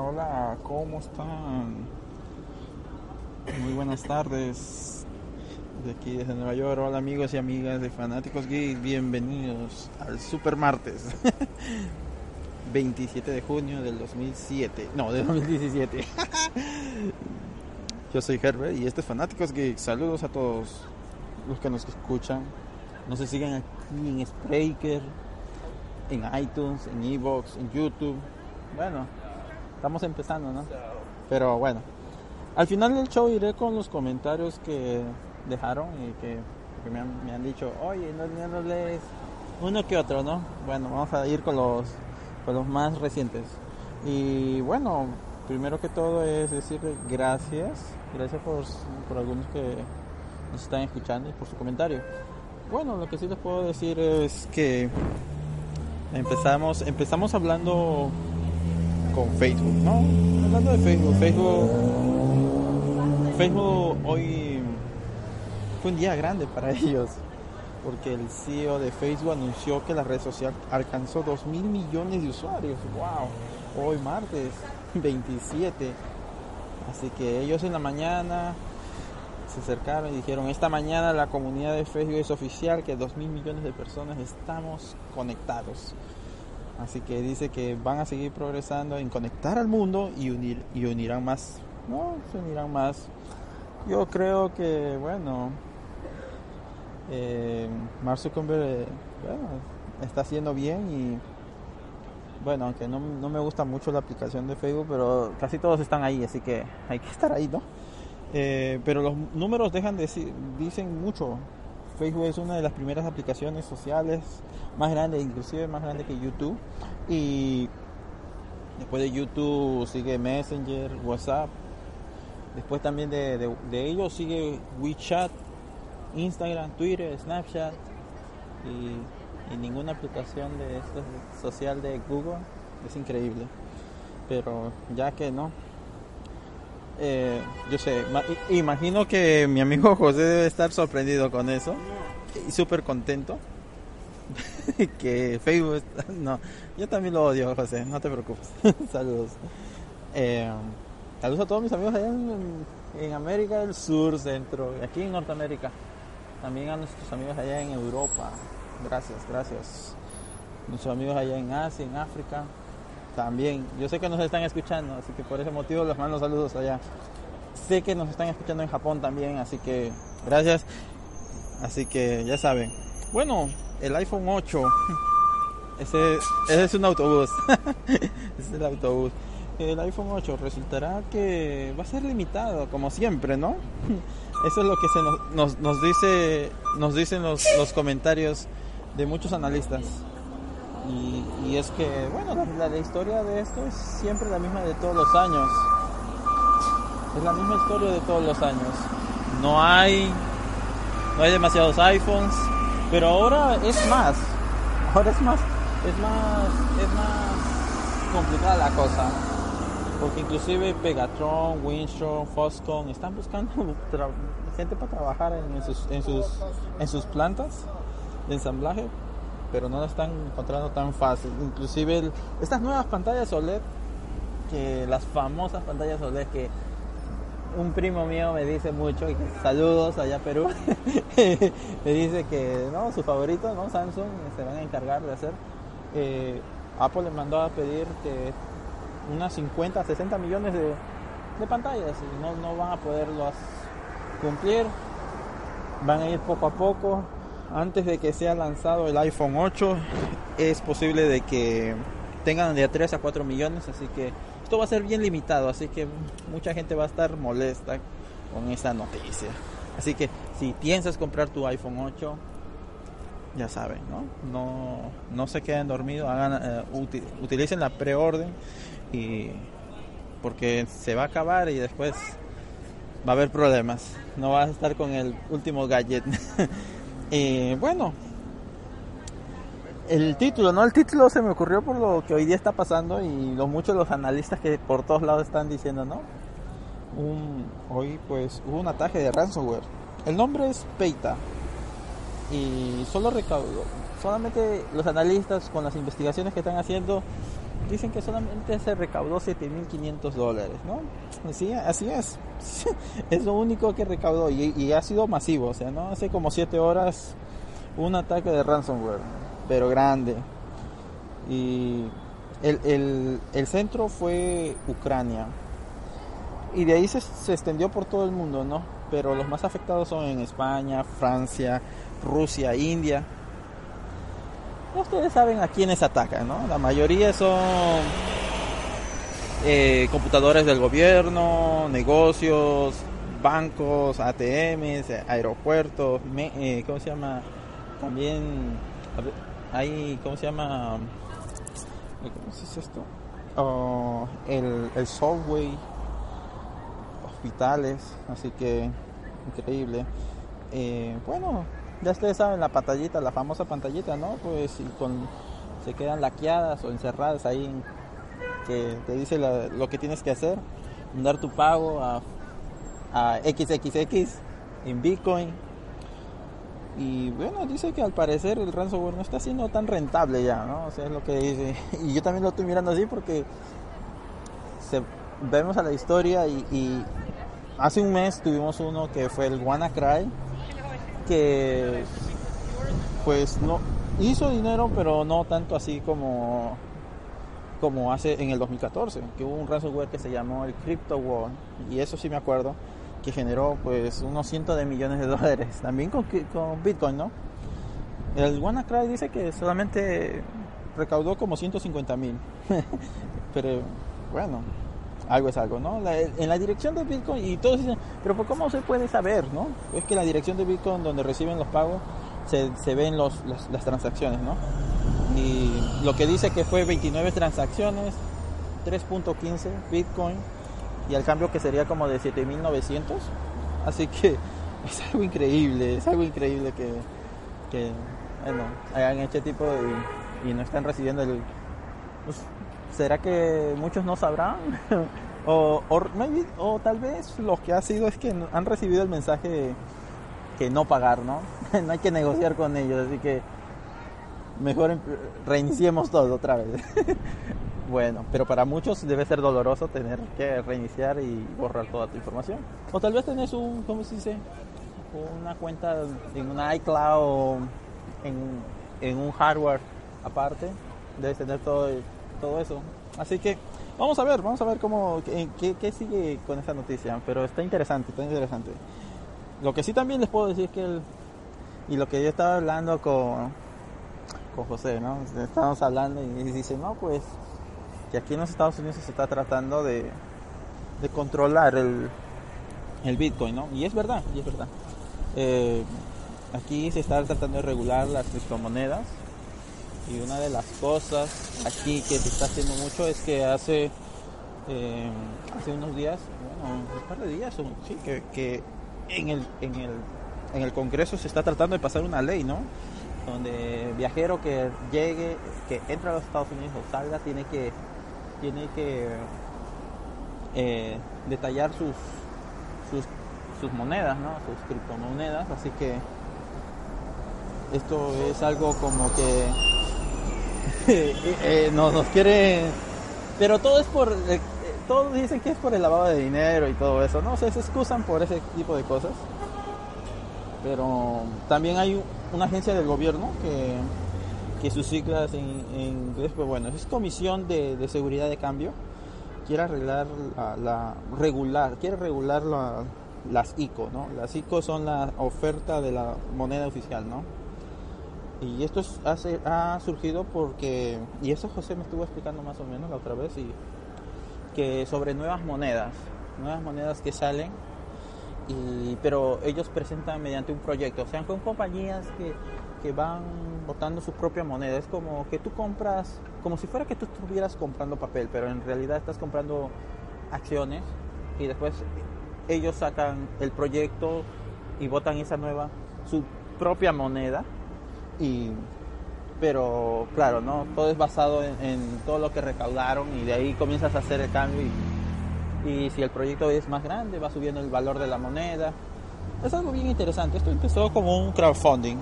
hola, ¿cómo están? Muy buenas tardes. De aquí desde Nueva York. Hola amigos y amigas de Fanáticos Geek. Bienvenidos al Super Martes. 27 de junio del 2007. No, del 2017. Yo soy Herbert y este es Fanáticos Geek. Saludos a todos los que nos escuchan. Nos siguen aquí en Spreaker, en iTunes, en Evox, en YouTube. Bueno, estamos empezando, ¿no? Pero bueno, al final del show iré con los comentarios que dejaron y que, que me, han, me, han, dicho, oye, no, no, lees uno que otro, ¿no? Bueno, vamos a ir con los, con los más recientes. Y bueno, primero que todo es decirle gracias, gracias por, por algunos que nos están escuchando y por su comentario. Bueno, lo que sí les puedo decir es que empezamos, empezamos hablando con Facebook, ¿no? Hablando de Facebook, Facebook, Facebook hoy fue un día grande para ellos, porque el CEO de Facebook anunció que la red social alcanzó 2 mil millones de usuarios. ¡Wow! Hoy martes 27. Así que ellos en la mañana se acercaron y dijeron, esta mañana la comunidad de Facebook es oficial que 2 mil millones de personas estamos conectados. Así que dice que van a seguir progresando en conectar al mundo y unir y unirán más. No, se unirán más. Yo creo que, bueno, eh, Mark eh, está haciendo bien y, bueno, aunque no, no, me gusta mucho la aplicación de Facebook, pero casi todos están ahí, así que hay que estar ahí, ¿no? Eh, pero los números dejan de dicen mucho. Facebook es una de las primeras aplicaciones sociales más grandes, inclusive más grande que YouTube. Y después de YouTube sigue Messenger, WhatsApp. Después también de, ellos sigue WeChat, Instagram, Twitter, Snapchat y, y, ninguna aplicación de esto social de Google. Es increíble. Pero ya que no, eh, yo sé, imagino que mi amigo José debe estar sorprendido con eso y súper contento. que Facebook, no, yo también lo odio, José, no te preocupes. saludos. Eh, saludos a todos mis amigos allá en, en, América del Sur, Centro, aquí en Norteamérica. También a nuestros amigos allá en Europa. Gracias, gracias. Nuestros amigos allá en Asia, en África también. Yo sé que nos están escuchando, así que por ese motivo les mando saludos allá. Sé que nos están escuchando en Japón también, así que gracias. Así que ya saben. Bueno, el iPhone 8. Ese, ese es un autobús. es el autobús. El iPhone 8 resultará que va a ser limitado, como siempre, ¿no? Eso es lo que se nos, nos, nos dice, nos dicen los, los comentarios de muchos analistas. Y, es que, bueno, la, historia de esto es siempre la misma de todos los años. Es la misma historia de todos los años. No hay, no hay demasiados iPhones, pero ahora es más. Ahora es más, es más, es más complicada la cosa. Porque inclusive Pegatron, Winstrom, Foxconn están buscando gente para trabajar en sus, en sus, en sus plantas de ensamblaje pero no lo están encontrando tan fácil. Inclusive estas nuevas pantallas OLED, que las famosas pantallas OLED que un primo mío me dice mucho, y saludos allá Perú, me dice que no, su favorito, ¿no? Samsung, se van a encargar de hacer. Eh, Apple le mandó a pedir que unas 50, 60 millones de, de pantallas y no, no van a poderlos cumplir. Van a ir poco a poco, antes de que sea lanzado el iPhone 8 es posible de que tengan de 3 a 4 millones así que esto va a ser bien limitado así que mucha gente va a estar molesta con esta noticia así que si piensas comprar tu iPhone 8 ya saben, ¿no? No, se queden dormidos, eh, utilicen la preorden y porque se va a acabar y después va a haber problemas. No vas a estar con el último gadget. y bueno, el título, ¿no? El título se me ocurrió por lo que hoy día está pasando y lo muchos los analistas que por todos lados están diciendo, ¿no? Hoy pues hubo un ataque de ransomware. El nombre es Peita y solo recaudó, solamente los analistas con las investigaciones que están haciendo dicen que solamente se recaudó 7.500 dólares, ¿no? Así, así es, es lo único que recaudó y, y ha sido masivo, o sea, ¿no? Hace como 7 horas un ataque de ransomware pero grande. Y el, el, centro fue Ucrania. Y de ahí se, se, extendió por todo el mundo, ¿no? Pero los más afectados son en España, Francia, Rusia, India. Ustedes saben a quiénes atacan, ¿no? La mayoría son eh, computadores del gobierno, negocios, bancos, ATMs, aeropuertos, eh, ¿cómo se llama? También hay, ¿cómo se llama? ¿Cómo se dice esto? Oh, el, el subway, hospitales, así que increíble. Eh, bueno, ya ustedes saben la pantallita, la famosa pantallita, ¿no? Pues y con, se quedan laqueadas o encerradas ahí que te dice lo que tienes que hacer, dar tu pago a, a XXX en Bitcoin y bueno, dice que al parecer el ransomware no está siendo tan rentable ya, ¿no? O sea, es lo que dice. Y yo también lo estoy mirando así porque vemos a la historia y, hace un mes tuvimos uno que fue el WannaCry, que pues no hizo dinero, pero no tanto así como como hace en el 2014, que hubo un ransomware que se llamó el Crypto War, y eso sí me acuerdo que generó pues unos cientos de millones de dólares, también con, con Bitcoin, ¿no? El WannaCry dice que solamente recaudó como 150 mil, pero bueno, algo es algo, ¿no? en la dirección de Bitcoin, y todos dicen, pero ¿cómo se puede saber, no? Es que la dirección de Bitcoin donde reciben los pagos se, ven los, las, transacciones, ¿no? Y lo que dice que fue 29 transacciones, 3.15 Bitcoin, y al cambio que sería como de 7900. Así que es algo increíble, es algo increíble que, bueno, hagan este tipo y, no están recibiendo el... Pues, ¿Será que muchos no sabrán? o, o, tal vez lo que ha sido es que han recibido el mensaje que no pagar, ¿no? no hay que negociar con ellos, así que mejor em, reiniciemos todo otra vez. Bueno, pero para muchos debe ser doloroso tener que reiniciar y borrar toda tu información. O tal vez tenés un, ¿cómo se dice? Una cuenta en una iCloud o en, un hardware aparte. Debes tener todo, todo eso. Así que vamos a ver, vamos a ver cómo, qué, qué sigue con esta noticia. Pero está interesante, está interesante. Lo que sí también les puedo decir es que, el, y lo que yo estaba hablando con, con José, ¿no? Estábamos hablando y dice, no, pues que aquí en los Estados Unidos se está tratando de, controlar el, el, Bitcoin, ¿no? Y es verdad, y es verdad. Eh, aquí se está tratando de regular las criptomonedas y una de las cosas aquí que se está haciendo mucho es que hace eh, hace unos días, bueno, un par de días, sí, que, que en, el, en, el, en el Congreso se está tratando de pasar una ley, ¿no? Donde viajero que llegue, que entre a los Estados Unidos o salga, tiene que tiene que eh, detallar sus, sus, monedas, ¿no? sus criptomonedas, así que esto es algo como que eh, eh, nos, nos quiere, pero todo es por, todos dicen que es por el lavado de dinero y todo eso, no se excusan por ese tipo de cosas, pero también hay una agencia del gobierno que que sus siglas en, inglés, pues bueno, es Comisión de, Seguridad de Cambio, quiere arreglar la, regular, quiere regular las ICO, ¿no? Las ICO son la oferta de la moneda oficial, ¿no? Y esto ha surgido porque, y eso José me estuvo explicando más o menos la otra vez, y que sobre nuevas monedas, nuevas monedas que salen, y, pero ellos presentan mediante un proyecto, o sea, con compañías que que van botando su propia moneda. Es como que tú compras, como si fuera que tú estuvieras comprando papel, pero en realidad estás comprando acciones y después ellos sacan el proyecto y votan esa nueva, su propia moneda. Y, pero claro, ¿no? todo es basado en, todo lo que recaudaron y de ahí comienzas a hacer el cambio y, y si el proyecto es más grande va subiendo el valor de la moneda. Es algo bien interesante. Esto empezó como un crowdfunding.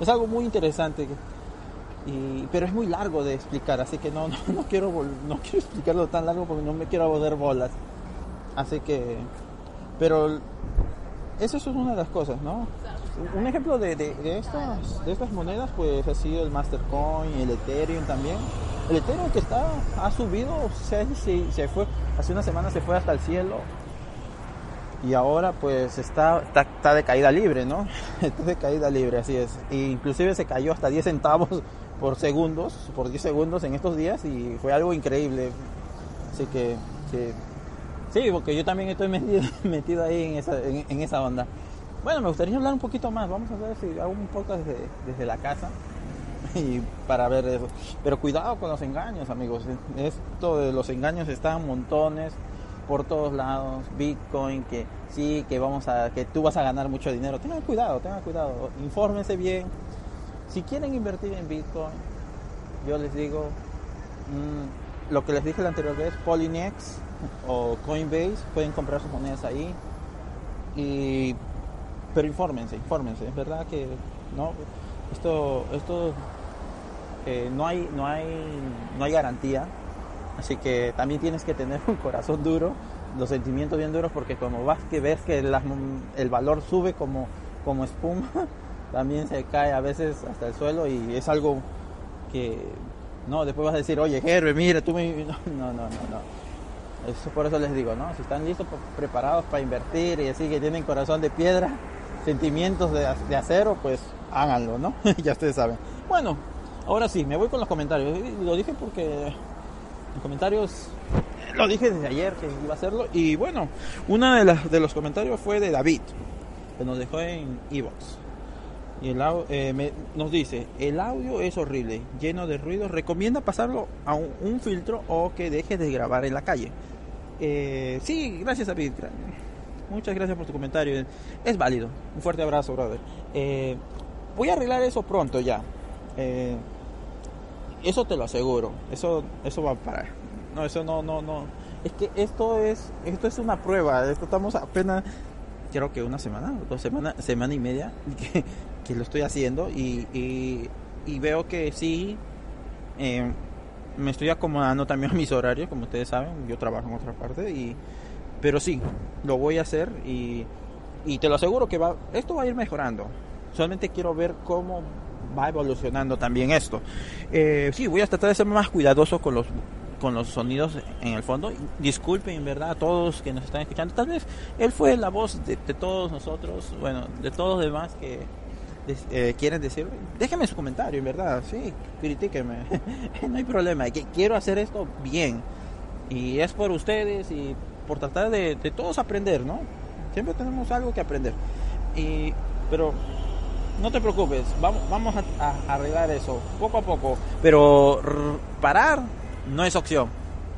Es algo muy interesante. Y, pero es muy largo de explicar, así que no, no, quiero, no quiero explicarlo tan largo porque no me quiero volver bolas. Así que, pero eso es una de las cosas, ¿no? Un ejemplo de, de, estas, de estas monedas pues ha sido el Mastercoin, el Ethereum también. El Ethereum que está, ha subido, se, se fue, hace una semana se fue hasta el cielo y ahora pues está, está, de caída libre, ¿no? Está de caída libre, así es. E inclusive se cayó hasta 10 centavos por segundos, por 10 segundos en estos días y fue algo increíble. Así que, sí, porque yo también estoy metido, ahí en esa, en, esa onda. Bueno, me gustaría hablar un poquito más. Vamos a ver si hago un poco desde, desde la casa y para ver eso. Pero cuidado con los engaños, amigos. Esto de los engaños están montones por todos lados, Bitcoin, que sí, que vamos a, que tú vas a ganar mucho dinero. Tengan cuidado, tengan cuidado, infórmense bien. Si quieren invertir en Bitcoin, yo les digo mm, lo que les dije la anterior vez, Polynex o Coinbase, pueden comprar sus monedas ahí. Y, pero infórmense, infórmense. Es verdad que no, esto, esto eh, no hay, no hay, no hay garantía Así que también tienes que tener un corazón duro, los sentimientos bien duros, porque como vas que ves que el valor sube como, como espuma, también se cae a veces hasta el suelo y es algo que no, después vas a decir, oye, Jerry, mira, tú me... No, no, no, no. Eso por eso les digo, ¿no? Si están listos, preparados para invertir y así que tienen corazón de piedra, sentimientos de, de acero, pues háganlo, ¿no? ya ustedes saben. Bueno, ahora sí, me voy con los comentarios. Lo dije porque los comentarios lo dije desde ayer que iba a hacerlo y bueno uno de, las, de los comentarios fue de David que nos dejó en Evox y el, eh, nos dice el audio es horrible lleno de ruido recomienda pasarlo a un, filtro o que deje de grabar en la calle eh, sí gracias David muchas gracias por tu comentario es válido un fuerte abrazo brother eh, voy a arreglar eso pronto ya eh, eso te lo aseguro. Eso, eso va a parar. No, eso no, no, no. Es que esto es, esto es una prueba. Esto estamos apenas, creo que una semana, dos semanas, semana y media que, que lo estoy haciendo y, y, veo que sí. Eh, me estoy acomodando también a mis horarios, como ustedes saben, yo trabajo en otra parte y pero sí, lo voy a hacer y, y te lo aseguro que va, esto va a ir mejorando. Solamente quiero ver cómo va evolucionando también esto. Eh, sí, voy a tratar de ser más cuidadoso con los con los sonidos en el fondo. Disculpen, en verdad, a todos que nos están escuchando. Tal vez él fue la voz de, todos nosotros, bueno, de todos los demás que eh, quieren decir. Déjenme su comentario, en verdad, sí, critíquenme. no hay problema, quiero hacer esto bien. Y es por ustedes y por tratar de, todos aprender, ¿no? Siempre tenemos algo que aprender. Y, pero no te preocupes, vamos, vamos a, arreglar eso poco a poco. Pero parar no es opción.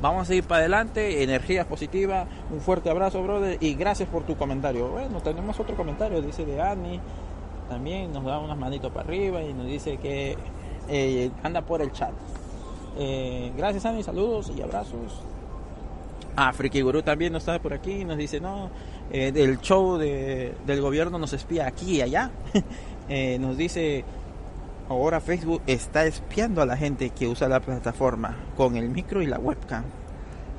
Vamos a ir para adelante, energía positiva, un fuerte abrazo, brother, y gracias por tu comentario. Bueno, tenemos otro comentario, dice de Annie, también nos da unas manitos para arriba y nos dice que eh, anda por el chat. Eh, gracias Annie, saludos y abrazos. Ah, Friki Guru también nos está por aquí, nos dice, no, eh, del show de, del gobierno nos espía aquí y allá. Eh, nos dice, ahora Facebook está espiando a la gente que usa la plataforma con el micro y la webcam.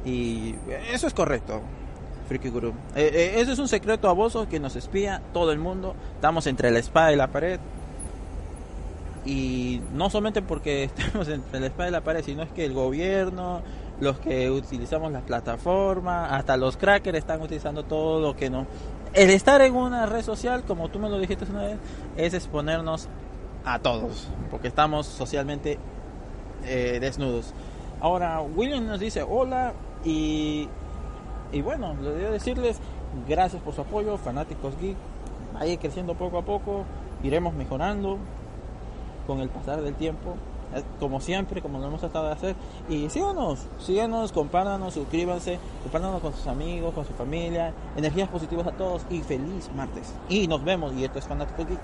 Y eso es correcto, Freaky Guru. Eh, eh, eso es un secreto a vos que nos espía todo el mundo. Estamos entre la espada y la pared. Y no solamente porque estamos entre la espada y la pared, sino es que el gobierno, los que utilizamos la plataforma, hasta los crackers están utilizando todo lo que no el estar en una red social, como tú me lo dijiste una vez, es exponernos a todos, porque estamos socialmente eh, desnudos. Ahora, William nos dice hola y, y bueno, le debo decirles gracias por su apoyo, fanáticos geek, ahí creciendo poco a poco, iremos mejorando con el pasar del tiempo, como siempre, como lo hemos tratado de hacer. Y síganos, síganos, compártanos, suscríbanse, compártanos con sus amigos, con su familia. Energías positivas a todos y feliz martes. Y nos vemos. Y esto es Fanático Geek.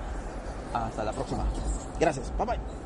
Hasta la próxima. Gracias. Bye bye.